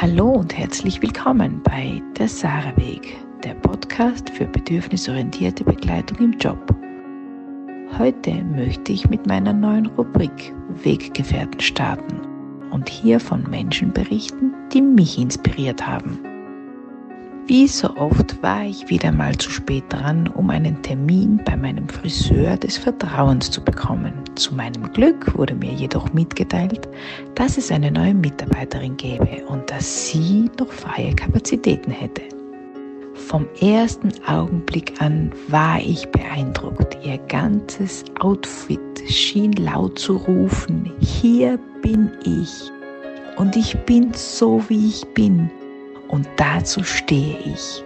Hallo und herzlich willkommen bei Der Sarah Weg, der Podcast für bedürfnisorientierte Begleitung im Job. Heute möchte ich mit meiner neuen Rubrik Weggefährten starten und hier von Menschen berichten, die mich inspiriert haben. Wie so oft war ich wieder mal zu spät dran, um einen Termin bei meinem Friseur des Vertrauens zu bekommen. Zu meinem Glück wurde mir jedoch mitgeteilt, dass es eine neue Mitarbeiterin gäbe und dass sie noch freie Kapazitäten hätte. Vom ersten Augenblick an war ich beeindruckt. Ihr ganzes Outfit schien laut zu rufen, hier bin ich. Und ich bin so, wie ich bin und dazu stehe ich.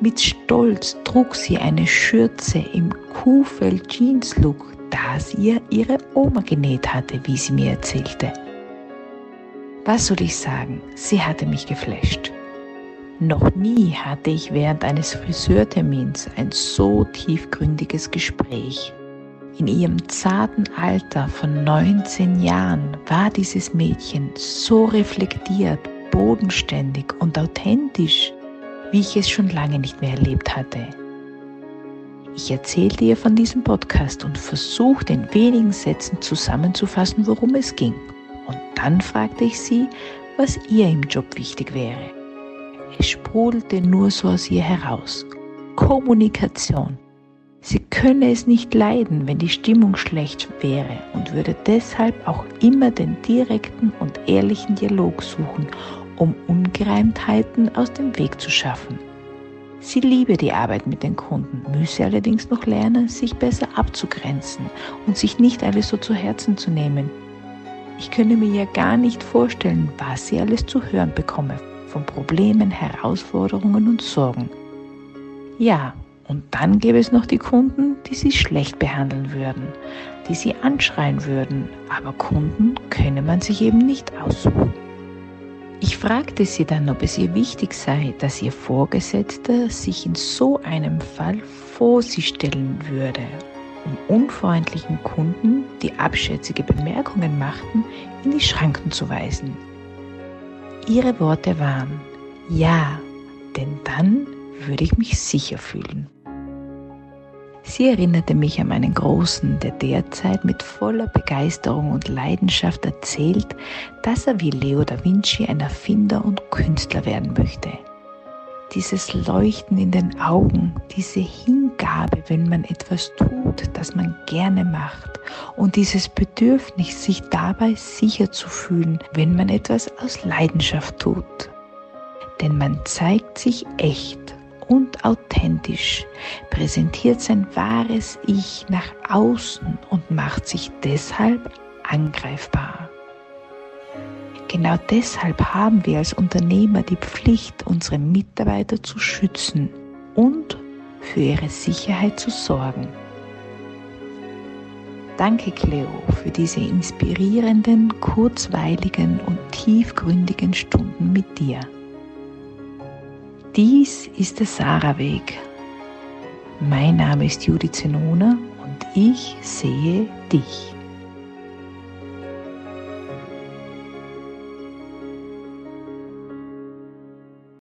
Mit Stolz trug sie eine Schürze im Kuhfell Jeans Look, das ihr ihre Oma genäht hatte, wie sie mir erzählte. Was soll ich sagen? Sie hatte mich geflasht. Noch nie hatte ich während eines Friseurtermins ein so tiefgründiges Gespräch. In ihrem zarten Alter von 19 Jahren war dieses Mädchen so reflektiert, bodenständig und authentisch, wie ich es schon lange nicht mehr erlebt hatte. Ich erzählte ihr von diesem Podcast und versuchte in wenigen Sätzen zusammenzufassen, worum es ging. Und dann fragte ich sie, was ihr im Job wichtig wäre. Es sprudelte nur so aus ihr heraus. Kommunikation. Sie könne es nicht leiden, wenn die Stimmung schlecht wäre und würde deshalb auch immer den direkten und ehrlichen Dialog suchen um Ungereimtheiten aus dem Weg zu schaffen. Sie liebe die Arbeit mit den Kunden, müsse allerdings noch lernen, sich besser abzugrenzen und sich nicht alles so zu Herzen zu nehmen. Ich könne mir ja gar nicht vorstellen, was sie alles zu hören bekomme, von Problemen, Herausforderungen und Sorgen. Ja, und dann gäbe es noch die Kunden, die sie schlecht behandeln würden, die sie anschreien würden, aber Kunden könne man sich eben nicht aussuchen. Ich fragte sie dann, ob es ihr wichtig sei, dass ihr Vorgesetzter sich in so einem Fall vor sie stellen würde, um unfreundlichen Kunden, die abschätzige Bemerkungen machten, in die Schranken zu weisen. Ihre Worte waren, ja, denn dann würde ich mich sicher fühlen. Sie erinnerte mich an meinen Großen, der derzeit mit voller Begeisterung und Leidenschaft erzählt, dass er wie Leo da Vinci ein Erfinder und Künstler werden möchte. Dieses Leuchten in den Augen, diese Hingabe, wenn man etwas tut, das man gerne macht und dieses Bedürfnis, sich dabei sicher zu fühlen, wenn man etwas aus Leidenschaft tut. Denn man zeigt sich echt und authentisch, präsentiert sein wahres Ich nach außen und macht sich deshalb angreifbar. Genau deshalb haben wir als Unternehmer die Pflicht, unsere Mitarbeiter zu schützen und für ihre Sicherheit zu sorgen. Danke, Cleo, für diese inspirierenden, kurzweiligen und tiefgründigen Stunden mit dir. Dies ist der Sarah-Weg. Mein Name ist Judith Zenona und ich sehe dich.